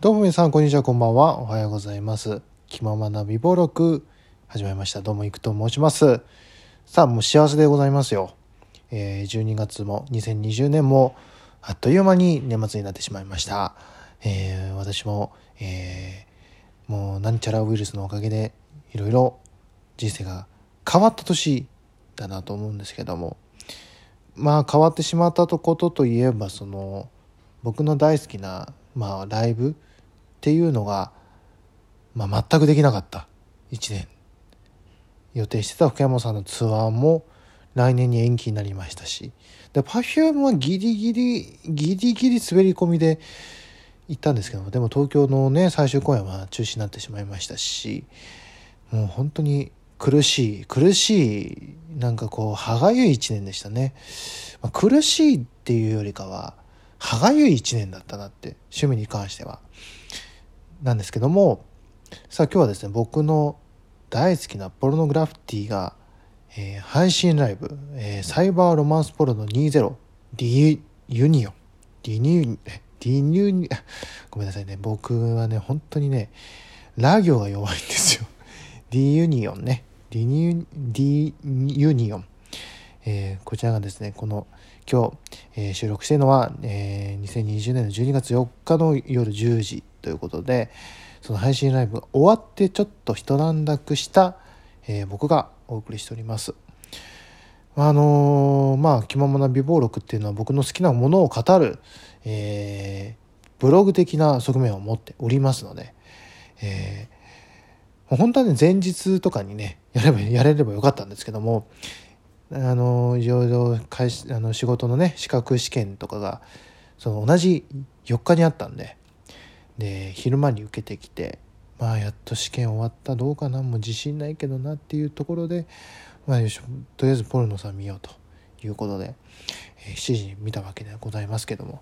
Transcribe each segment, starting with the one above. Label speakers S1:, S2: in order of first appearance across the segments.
S1: どうも皆さん、こんにちは、こんばんは。おはようございます。気ままな美貌録、始まりました。どうも、いくと申します。さあ、もう幸せでございますよ。えー、12月も、2020年も、あっという間に年末になってしまいました。えー、私も、えー、もう、なんちゃらウイルスのおかげで、いろいろ人生が変わった年だなと思うんですけども、まあ、変わってしまったことといえば、その、僕の大好きな、まあ、ライブっていうのが、まあ、全くできなかった。1年。予定してた福山さんのツアーも来年に延期になりましたし。で Perfume はギリギリギリギリ滑り込みで行ったんですけどもでも東京のね最終公演は中止になってしまいましたしもう本当に苦しい苦しいなんかこう歯がゆい1年でしたね、まあ、苦しいっていうよりかは歯がゆい1年だったなって趣味に関しては。なんですけどもさあ今日はですね僕の大好きなポルノグラフィティが、えー配信ライブ、えーサイバーロマンスポルノ20ディユニオン。ディニュえディニュニ ごめんなさいね。僕はね本当にねラ行が弱いんですよ。ディユニオンね。ディニュディユニオン。えーこちらがですねこの今日、えー収録しているのは、えー2020年の12月4日の夜10時ということでその配信ライブが終わってちょっと一段落した、えー僕がお送りしております。あのーまあ「気ままな備忘録」っていうのは僕の好きなものを語る、えーブログ的な側面を持っておりますので、えー本当はね前日とかにねやればやれればよかったんですけどもあのいろいろ会あの仕事のね資格試験とかがその同じ4日にあったんで。で昼間に受けてきてまあやっと試験終わった。どうかな？もう自信ないけどなっていうところで、まあ、よしとりあえずポルノさん見ようということで、えー7時に見たわけでございますけども。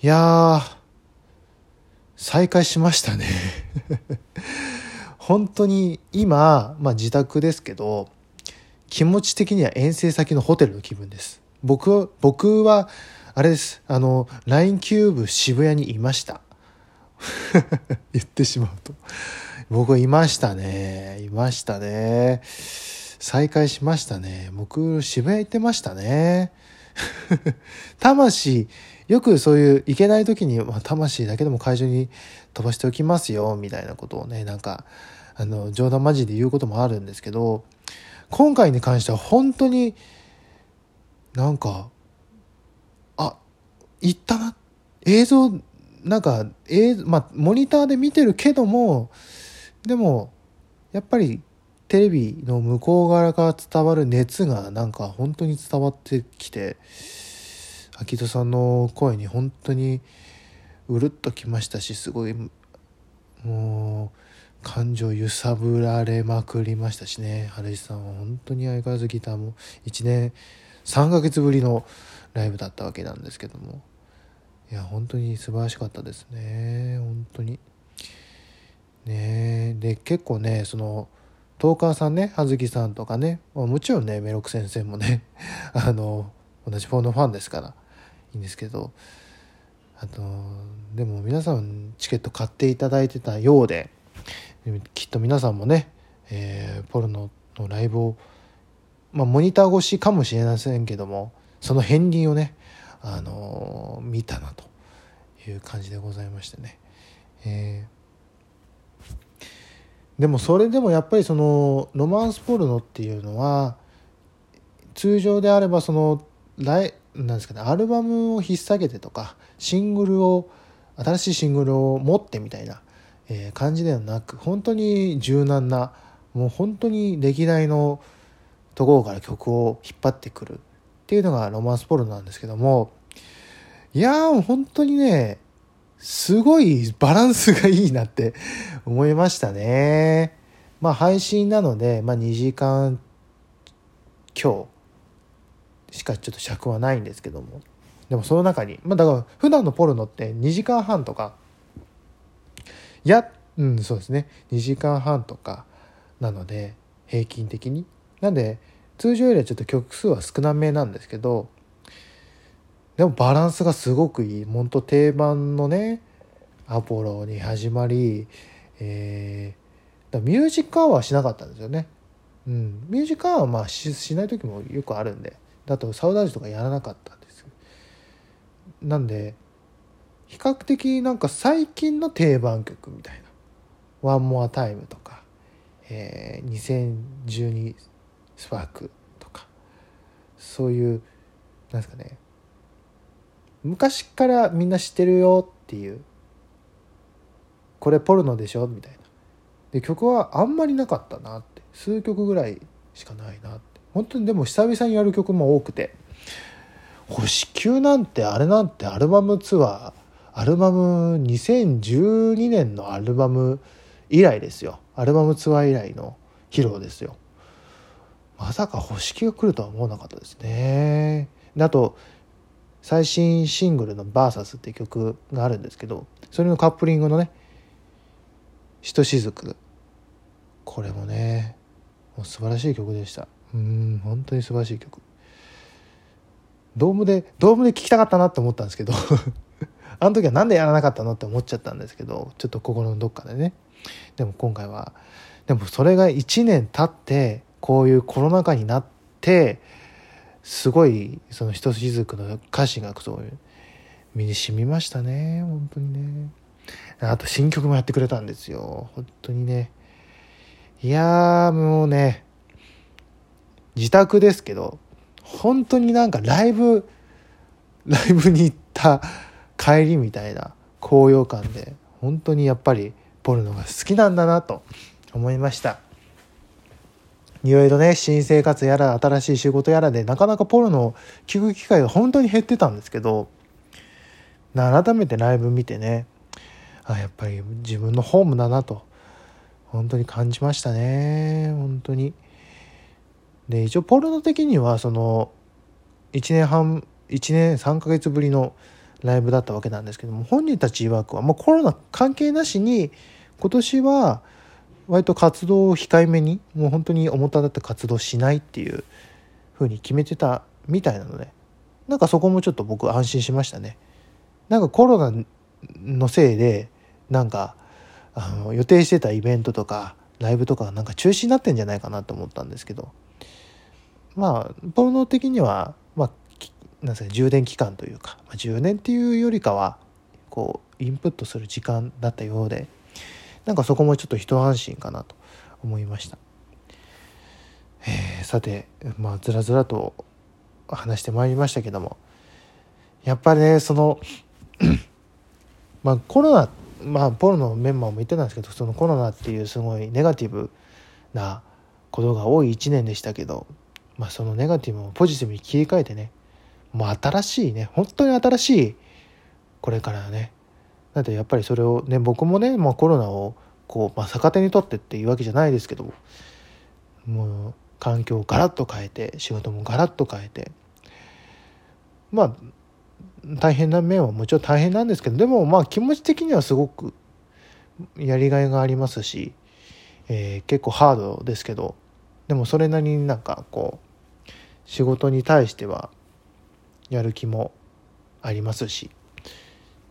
S1: いや再開しましたね。本当に今、まあ、自宅ですけど気持ち的には遠征先のホテルの気分です。僕は僕はあれです。あの LINE キューブ渋谷にいました。言ってしまうと。僕はいましたね。いましたね。再開しましたね。僕渋谷行ってましたね。魂よくそういう行けない時に、まあ、魂だけでも会場に飛ばしておきますよみたいなことをねなんかあの冗談交じで言うこともあるんですけど今回に関しては本当になんかあ行ったな。映像なんか、えーまあ、モニターで見てるけどもでもやっぱりテレビの向こう側から伝わる熱がなんか本当に伝わってきて秋人さんの声に本当にうるっときましたしすごいもう感情揺さぶられまくりましたしね。春石さんは本当に相変わらずギターも1年3ヶ月ぶりのライブだったわけなんですけども。いや本当に素晴らしかったですね。本当に。ねで結構ねそのトーカーさんね葉月さんとかねもちろんねメロク先生もね あの同じフォンのファンですからいいんですけど。あとでも皆さんチケット買っていただいてたようできっと皆さんもね、えーポルノのライブを、まあ、モニター越しかもしれませんけどもその片鱗をね、あのー見たなという感じでございましてね。えーでもそれでもやっぱりそのロマンスポルノっていうのは通常であればそのライなんですかねアルバムを引っ提げてとかシングルを新しいシングルを持ってみたいな、え感じではなく本当に柔軟なもう本当に歴代のところから曲を引っ張ってくるっていうのがロマンスポルノなんですけどもいやー本当にねすごいバランスがいいなって 思いましたね。まあ配信なので、まあ、2時間強しかちょっと尺はないんですけどもでもその中にまあだから普段のポルノって2時間半とかやうんそうですね。2時間半とかなので平均的に。なんで通常よりはちょっと曲数は少なめなんですけどでもバランスがすごくいい。本当定番のねアポロに始まり、えー、ミュージックアワーはしなかったんですよね。うん、ミュージックアワーはまあししない時もよくあるんでだとサウダージとかやらなかったんですなんで比較的なんか最近の定番曲みたいな「ワンモアタイムとか「えー、2012スパーク」とか。そういうなんですかね。昔からみんな知ってるよっていう。これポルノでしょみたいな。で曲はあんまりなかったなって。数曲ぐらいしかないなって。本当にでも久々にやる曲も多くて。星球なんてあれなんてアルバムツアーアルバム2012年のアルバム以来ですよ。アルバムツアー以来の披露ですよ。まさか星球が来るとは思わなかったですね。あと最新シングルの「VS」って曲があるんですけどそれのカップリングのね「ひとしずく」これもねもう素晴らしい曲でした。うん本当に素晴らしい曲。ドームでドームで聴きたかったなって思ったんですけど。あの時は何でやらなかったのって思っちゃったんですけどちょっと心のどっかでね。でも今回はでもそれが1年経ってこういうコロナ禍になってすごいそのひとしずくの歌詞がそういう身に染みましたね本当にね。あと新曲もやってくれたんですよ。本当にね。いやもうね自宅ですけど本当になんかライブライブに行った帰りみたいな高揚感で本当にやっぱりポルノが好きなんだなと思いました。いろいろね新生活やら新しい仕事やらでなかなかポルノを聴く機会が本当に減ってたんですけど改めてライブ見てねあやっぱり自分のホームだなと本当に感じましたね。本当に。で一応ポルノ的にはその1年半1年3ヶ月ぶりのライブだったわけなんですけども本人たち曰くはもうコロナ関係なしに今年は割と活動を控えめにもう本当に表立って活動しないっていうふうに決めてたみたいなのでなんかそこもちょっと僕安心しましたね。なんかコロナのせいでなんかあの予定してたイベントとかライブとかなんか中止になってんじゃないかなと思ったんですけどまあポルノ的にはなんですか充電期間というか、まあ、10年っていうよりかはこうインプットする時間だったようでなんかそこもちょっと一安心かなと思いました。えー、さてまあずらずらと話してまいりましたけどもやっぱりねそのまあコロナまあポロのメンバーも言ってたんですけどそのコロナっていうすごいネガティブなことが多い1年でしたけど、まあ、そのネガティブをポジティブに切り替えてねもう新しいね本当に新しいこれからね。だってやっぱりそれをね僕もね、まあ、コロナをこう、まあ、逆手にとってっていうわけじゃないですけどもう環境をガラッと変えて仕事もガラッと変えてまあ大変な面はもちろん大変なんですけどでもまあ気持ち的にはすごくやりがいがありますし、えー、結構ハードですけどでもそれなりになんかこう仕事に対してはやる気もありますし。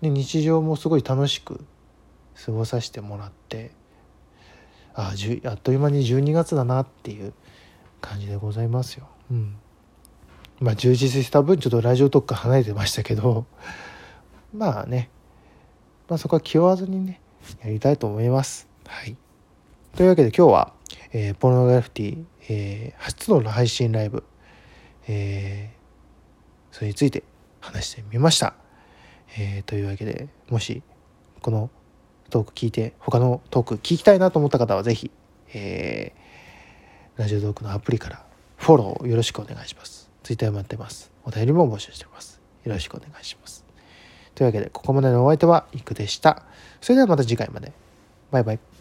S1: で日常もすごい楽しく過ごさせてもらってああっという間に12月だなっていう感じでございますよ。うん。まあ、充実した分ちょっとラジオトークか離れてましたけど まあね、まあ、そこは気負わずにねやりたいと思います。はい、というわけで今日は、えー、ポルノグラフィティ、えー、初の配信ライブ、えー、それについて話してみました。えー、というわけでもしこのトーク聞いて他のトーク聞きたいなと思った方は是非、えー、ラジオトークのアプリからフォローよろしくお願いします。ツイッターもやってます。お便りも募集してます。よろしくお願いします。というわけで、ここまでのお相手は、いくでした。それではまた次回まで。バイバイ。